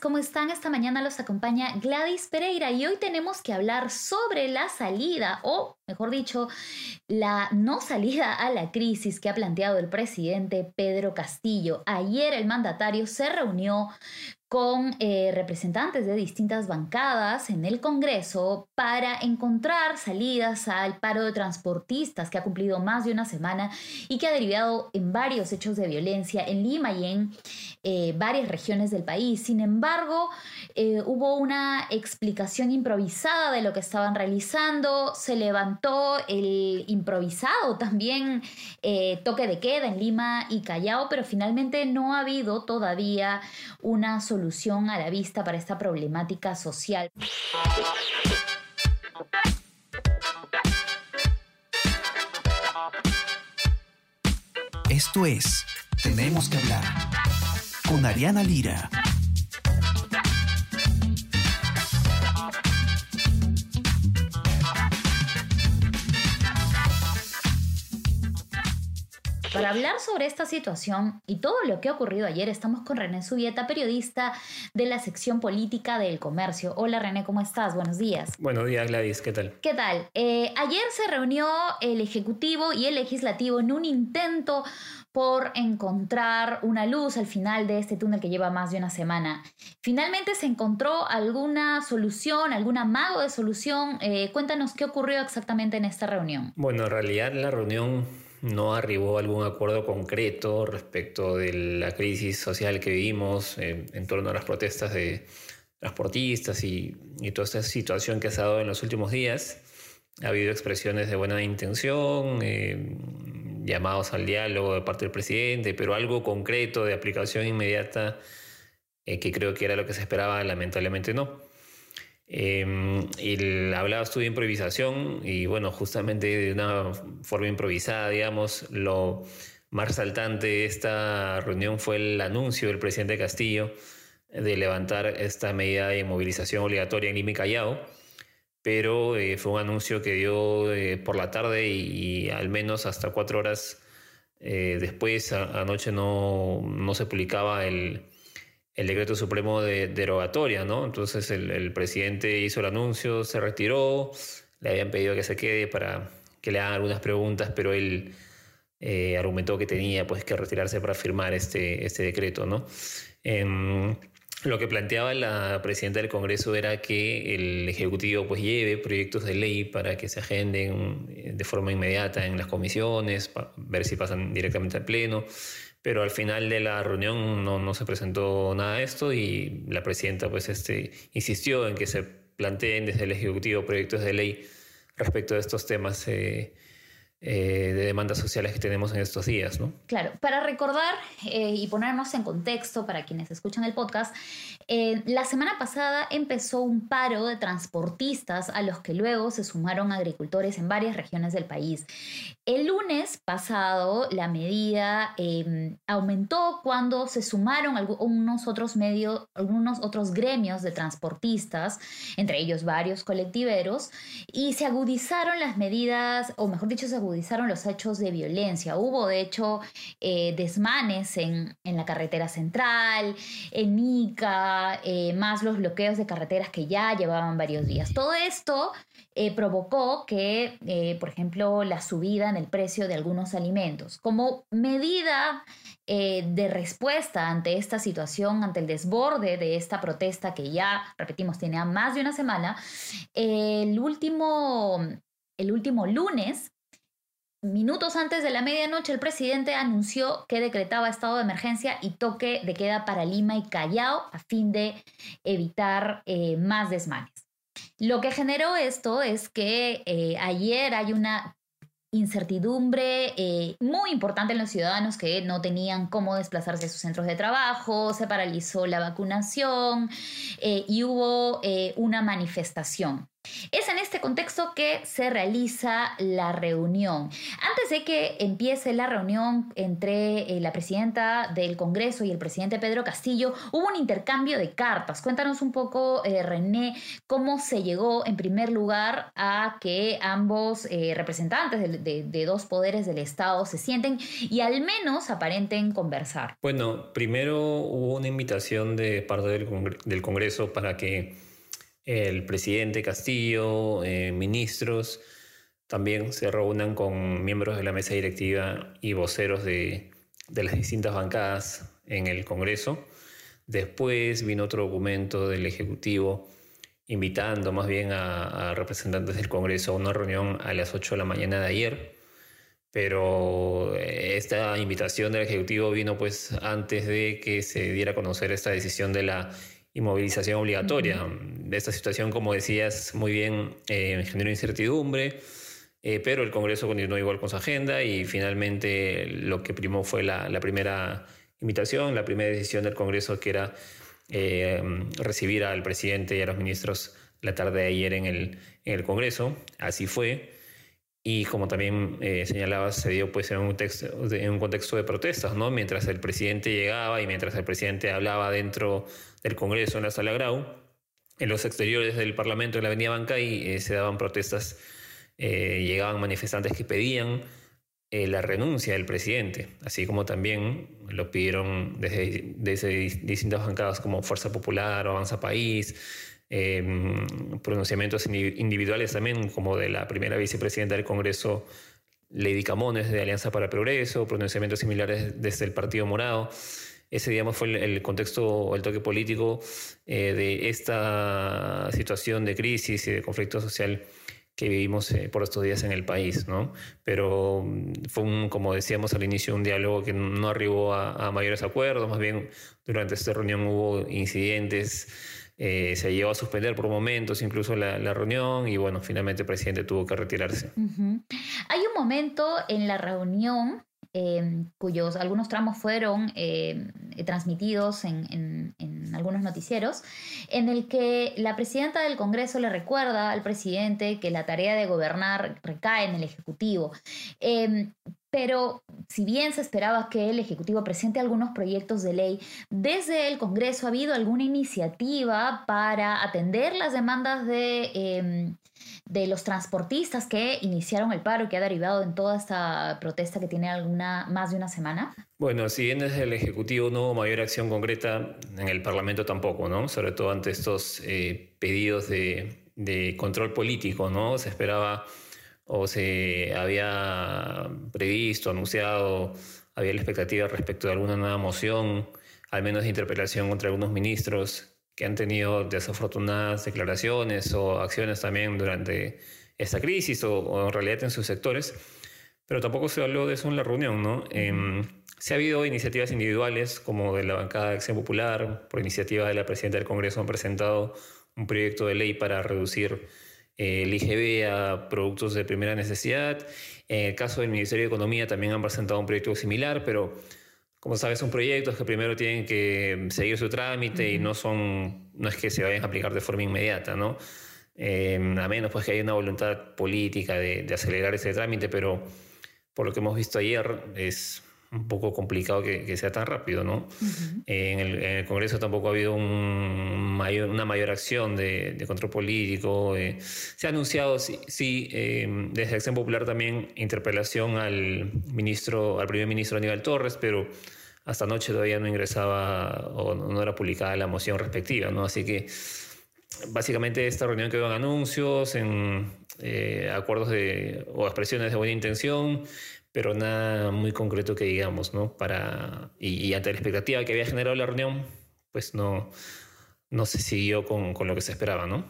¿Cómo están? Esta mañana los acompaña Gladys Pereira y hoy tenemos que hablar sobre la salida o, mejor dicho, la no salida a la crisis que ha planteado el presidente Pedro Castillo. Ayer el mandatario se reunió con eh, representantes de distintas bancadas en el Congreso para encontrar salidas al paro de transportistas que ha cumplido más de una semana y que ha derivado en varios hechos de violencia en Lima y en eh, varias regiones del país. Sin embargo, eh, hubo una explicación improvisada de lo que estaban realizando, se levantó el improvisado también toque de queda en Lima y Callao, pero finalmente no ha habido todavía una solución solución a la vista para esta problemática social. Esto es Tenemos que hablar con Ariana Lira. Para hablar sobre esta situación y todo lo que ha ocurrido ayer, estamos con René Subieta, periodista de la sección política del comercio. Hola René, ¿cómo estás? Buenos días. Buenos días Gladys, ¿qué tal? ¿Qué tal? Eh, ayer se reunió el Ejecutivo y el Legislativo en un intento por encontrar una luz al final de este túnel que lleva más de una semana. Finalmente se encontró alguna solución, algún amago de solución. Eh, cuéntanos qué ocurrió exactamente en esta reunión. Bueno, en realidad la reunión no arribó algún acuerdo concreto respecto de la crisis social que vivimos en, torno a las protestas de transportistas y, toda esta situación que ha dado en los últimos días. Ha habido expresiones de buena intención, eh, llamados al diálogo de parte del presidente, pero algo concreto de aplicación inmediata eh, que creo que era lo que se esperaba, lamentablemente no. Eh, y hablabas tú de improvisación y bueno, justamente de una forma improvisada, digamos, lo más resaltante de esta reunión fue el anuncio del presidente Castillo de levantar esta medida de movilización obligatoria en Lima y Callao, pero eh, fue un anuncio que dio eh, por la tarde y, al menos hasta cuatro horas eh, después, anoche no, no se publicaba el, el decreto supremo de derogatoria, ¿no? Entonces el, presidente hizo el anuncio, se retiró, le habían pedido que se quede para que le hagan algunas preguntas, pero él eh, argumentó que tenía pues que retirarse para firmar este, este decreto, ¿no? Em, lo que planteaba la presidenta del Congreso era que el Ejecutivo pues lleve proyectos de ley para que se agenden eh, de forma inmediata en las comisiones, para ver si pasan directamente al Pleno pero al final de la reunión no, no, se presentó nada de esto y la presidenta pues este, insistió en que se planteen desde el Ejecutivo proyectos de ley respecto de estos temas eh, eh, de demandas sociales que tenemos en estos días, ¿no? Claro, para recordar eh, y ponernos en contexto para quienes escuchan el podcast, eh, la semana pasada empezó un paro de transportistas a los que luego se sumaron agricultores en varias regiones del país. El lunes pasado la medida em, aumentó cuando se sumaron algunos otros medios, algunos otros gremios de transportistas, entre ellos varios colectiveros, y se agudizaron las medidas, o mejor dicho, se agudizaron los hechos de violencia. Hubo, de hecho, eh, desmanes en, la carretera central, en Ica, eh, más los bloqueos de carreteras que ya llevaban varios días. Todo esto eh, provocó que, por ejemplo, la subida en el precio de algunos alimentos. Como medida de respuesta ante esta situación, ante el desborde de esta protesta que ya, repetimos, tenía más de una semana, el último, el último lunes Minutos antes de la medianoche, el presidente anunció que decretaba estado de emergencia y toque de queda para Lima y Callao a fin de evitar eh, más desmanes. Lo que generó esto es que eh, ayer hay una incertidumbre eh, muy importante en los ciudadanos que no tenían cómo desplazarse a sus centros de trabajo, se paralizó la vacunación y hubo una manifestación. Es en este contexto que se realiza la reunión. Antes de que empiece la reunión entre eh, la presidenta del Congreso y el presidente Pedro Castillo, hubo un intercambio de cartas. Cuéntanos un poco, eh, René, cómo se llegó en primer lugar a que ambos eh, representantes de, dos poderes del Estado se sienten y al menos aparenten conversar. Bueno, primero hubo una invitación de parte del Congreso para que el presidente Castillo, eh, ministros, también se reúnan con miembros de la mesa directiva y voceros de, las distintas bancadas en el Congreso. Después vino otro documento del Ejecutivo invitando más bien a, representantes del Congreso a una reunión a las 8 de la mañana de ayer. Pero eh, esta invitación del Ejecutivo vino pues antes de que se diera a conocer esta decisión de la y movilización obligatoria. De esta situación, como decías muy bien, eh, generó incertidumbre, eh, pero el Congreso continuó igual con su agenda y finalmente lo que primó fue la, primera invitación, la primera decisión del Congreso que era eh, recibir al presidente y a los ministros la tarde de ayer en el, en el Congreso. Así fue. Y como también eh, señalabas, se dio pues en un, contexto de protestas, ¿no? Mientras el presidente llegaba y mientras el presidente hablaba dentro del Congreso en la sala Grau, en los exteriores del Parlamento en la Avenida Bancay eh, se daban protestas, eh, llegaban manifestantes que pedían la renuncia del presidente, así como también lo pidieron desde, desde distintas bancadas como Fuerza Popular o Avanza País, Em, pronunciamientos individuales también, como de la primera vicepresidenta del Congreso, Lady Camones, de Alianza para el Progreso, pronunciamientos similares desde el Partido Morado. Ese, digamos, fue el, contexto, el toque político eh, de esta situación de crisis y de conflicto social que vivimos eh, por estos días en el país, ¿no? Pero mm, fue, un, como decíamos al inicio, un diálogo que no arribó a, a mayores acuerdos, más bien durante esta reunión hubo incidentes eh, se llevó a suspender por momentos incluso la, reunión y bueno, finalmente el presidente tuvo que retirarse. Hay un momento en la reunión em, cuyos algunos tramos fueron em, transmitidos en, algunos noticieros, en el que la presidenta del Congreso le recuerda al presidente que la tarea de gobernar recae en el Ejecutivo. Em, pero si bien se esperaba que el Ejecutivo presente algunos proyectos de ley, desde el Congreso ha habido alguna iniciativa para atender las demandas de, em, de los transportistas que iniciaron el paro y que ha derivado en toda esta protesta que tiene alguna, más de una semana. Bueno, si bien desde el Ejecutivo no hubo mayor acción concreta, en el Parlamento tampoco, ¿no? Sobre todo ante estos eh, pedidos de, de control político, ¿no? Se esperaba o se había previsto, anunciado, había la expectativa respecto de alguna nueva moción, al menos de interpelación contra algunos ministros que han tenido desafortunadas declaraciones o acciones también durante esta crisis o, en realidad en sus sectores, pero tampoco se habló de eso en la reunión, ¿no? Em, se ha habido iniciativas individuales como de la bancada de Acción Popular, por iniciativa de la presidenta del Congreso han presentado un proyecto de ley para reducir el IGB a productos de primera necesidad. En el caso del Ministerio de Economía también han presentado un proyecto similar, pero como sabes son proyectos que primero tienen que seguir su trámite y no son no es que se vayan a aplicar de forma inmediata, ¿no? Eh, a menos pues que haya una voluntad política de, de acelerar ese trámite, pero por lo que hemos visto ayer es un poco complicado que, sea tan rápido, ¿no? en, el, Congreso tampoco ha habido una mayor acción de, control político. Eh, se ha anunciado, sí, em, desde Acción Popular también interpelación al ministro, al primer ministro Aníbal Torres, pero hasta anoche todavía no ingresaba o no era publicada la moción respectiva, ¿no? Así que básicamente esta reunión quedó en anuncios, en eh, acuerdos de, o expresiones de buena intención pero nada muy concreto que digamos, ¿no? Para, y, ante la expectativa que había generado la reunión, pues no, no se siguió con, con lo que se esperaba, ¿no?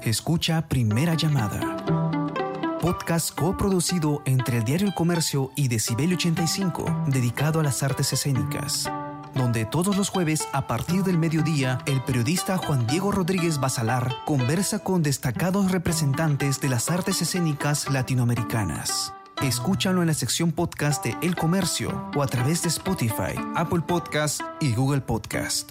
Escucha Primera Llamada. Podcast coproducido entre el Diario El Comercio y Decibel 85, dedicado a las artes escénicas donde todos los jueves a partir del mediodía el periodista Juan Diego Rodríguez Basalar conversa con destacados representantes de las artes escénicas latinoamericanas. Escúchalo en la sección podcast de El Comercio o a través de Spotify, Apple Podcast y Google Podcast.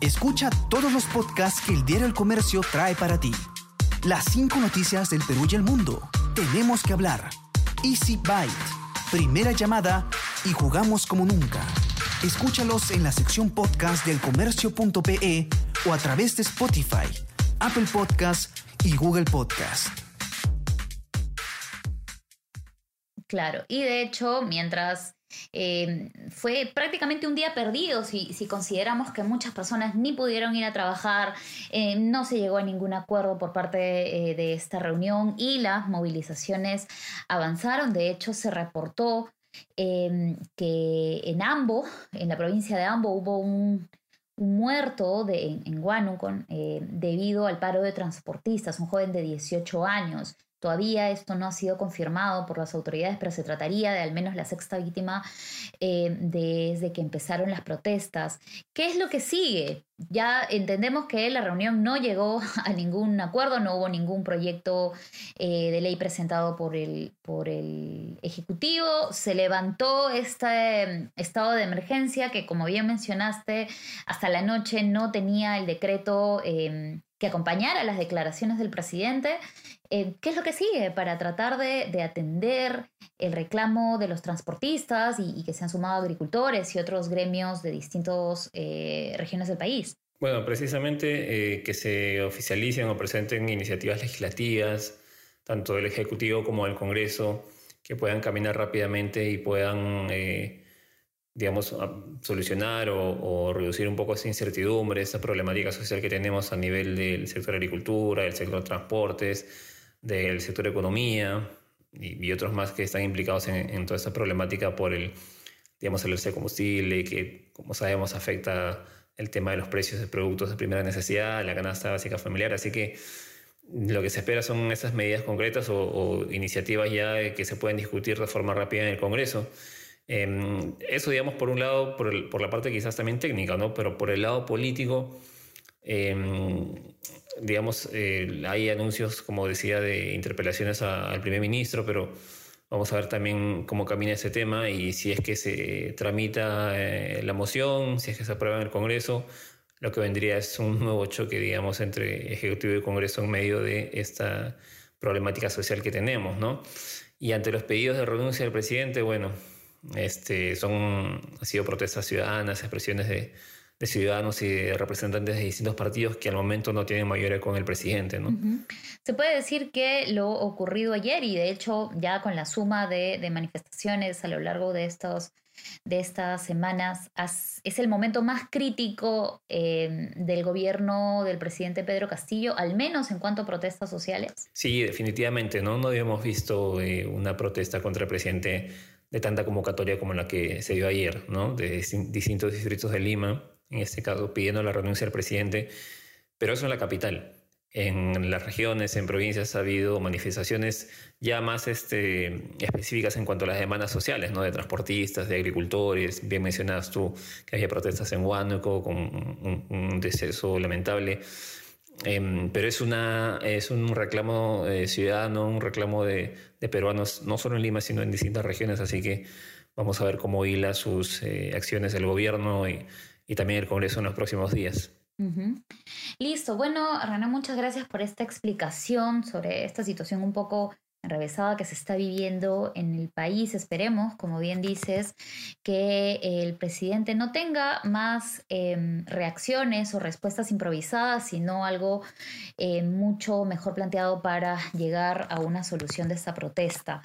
Escucha todos los podcasts que el diario El Comercio trae para ti. Las cinco noticias del Perú y el mundo. Tenemos que hablar Easy Byte. Primera llamada y jugamos como nunca. Escúchalos en la sección podcast del comercio.pe o a través de Spotify, Apple Podcast y Google Podcast. Claro, y de hecho, mientras eh, fue prácticamente un día perdido si, si, consideramos que muchas personas ni pudieron ir a trabajar, eh, no se llegó a ningún acuerdo por parte eh, de esta reunión y las movilizaciones avanzaron. De hecho, se reportó que en Ambo, en la provincia de Ambo, hubo un, muerto de, en, en debido al paro de transportistas, un joven de 18 años. Todavía esto no ha sido confirmado por las autoridades, pero se trataría de al menos la sexta víctima eh, desde que empezaron las protestas. ¿Qué es lo que sigue? Ya entendemos que la reunión no llegó a ningún acuerdo, no hubo ningún proyecto eh, de ley presentado por el, por el Ejecutivo. Se levantó este em, estado de emergencia que, como bien mencionaste, hasta la noche no tenía el decreto em, que acompañara las declaraciones del presidente. Eh, ¿Qué es lo que sigue para tratar de, atender el reclamo de los transportistas y, que se han sumado agricultores y otros gremios de distintas eh, regiones del país? Bueno, precisamente eh, que se oficialicen o presenten iniciativas legislativas, tanto del Ejecutivo como del Congreso, que puedan caminar rápidamente y puedan, digamos, solucionar o, o, reducir un poco esa incertidumbre, esa problemática social que tenemos a nivel del sector agricultura, del sector transportes, del sector economía y, otros más que están implicados en, toda esta problemática por el, digamos, el de combustible, que como sabemos afecta el tema de los precios de productos de primera necesidad, la canasta básica familiar. Así que lo que se espera son esas medidas concretas o, iniciativas ya que se pueden discutir de forma rápida en el Congreso. Em, eso, digamos, por un lado, por, por, la parte quizás también técnica, ¿no? Pero por el lado político, em, digamos, eh, hay anuncios, como decía, de interpelaciones al primer ministro, pero vamos a ver también cómo camina ese tema y si es que se tramita eh, la moción, si es que se aprueba en el Congreso, lo que vendría es un nuevo choque, digamos, entre Ejecutivo y Congreso en medio de esta problemática social que tenemos, ¿no? Y ante los pedidos de renuncia del presidente, bueno, este, son, han sido protestas ciudadanas, expresiones de, de ciudadanos y de representantes de distintos partidos que al momento no tienen mayoría con el presidente. ¿no? Se puede decir que lo ocurrido ayer y de hecho ya con la suma de, manifestaciones a lo largo de, estos, de estas semanas es el momento más crítico em, del gobierno del presidente Pedro Castillo, al menos en cuanto a protestas sociales. Sí, definitivamente, ¿no? No habíamos visto eh, una protesta contra el presidente de tanta convocatoria como la que se dio ayer. De distintos distritos de Lima en este caso pidiendo la renuncia del presidente, pero eso en la capital. En las regiones, en provincias ha habido manifestaciones ya más este, específicas en cuanto a las demandas sociales, ¿no? de transportistas, de agricultores. Bien mencionadas tú que había protestas en Huánuco con un, deceso lamentable. Em, pero es, una, es un reclamo ciudadano, un reclamo de, de, peruanos, no solo en Lima, sino en distintas regiones. Así que vamos a ver cómo hila sus eh, acciones el gobierno y y también el Congreso en los próximos días. Listo. Bueno, Rana, muchas gracias por esta explicación sobre esta situación un poco enrevesada que se está viviendo en el país. Esperemos, como bien dices, que el presidente no tenga más em, reacciones o respuestas improvisadas, sino algo eh, mucho mejor planteado para llegar a una solución de esta protesta,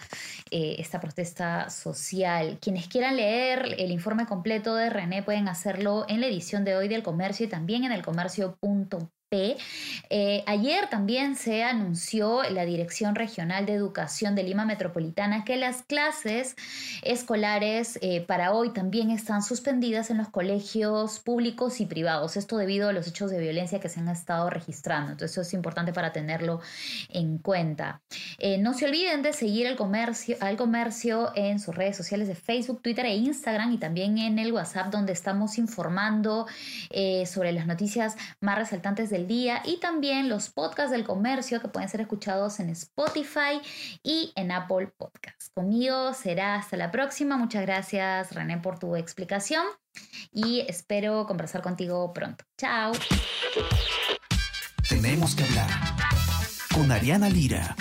eh, esta protesta social. Quienes quieran leer el informe completo de René pueden hacerlo en la edición de hoy del Comercio y también en el comercio.com eh, ayer también se anunció la Dirección Regional de Educación de Lima Metropolitana que las clases escolares eh, para hoy también están suspendidas en los colegios públicos y privados. Esto debido a los hechos de violencia que se han estado registrando. Entonces eso es importante para tenerlo en cuenta. Eh, no se olviden de seguir al comercio en sus redes sociales de Facebook, Twitter e Instagram y también en el WhatsApp donde estamos informando sobre las noticias más resaltantes de del día y también los podcasts del comercio que pueden ser escuchados en Spotify y en Apple Podcasts. Conmigo será hasta la próxima. Muchas gracias René por tu explicación y espero conversar contigo pronto. Chao. Tenemos que hablar con Ariana Lira.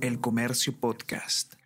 El Comercio Podcast.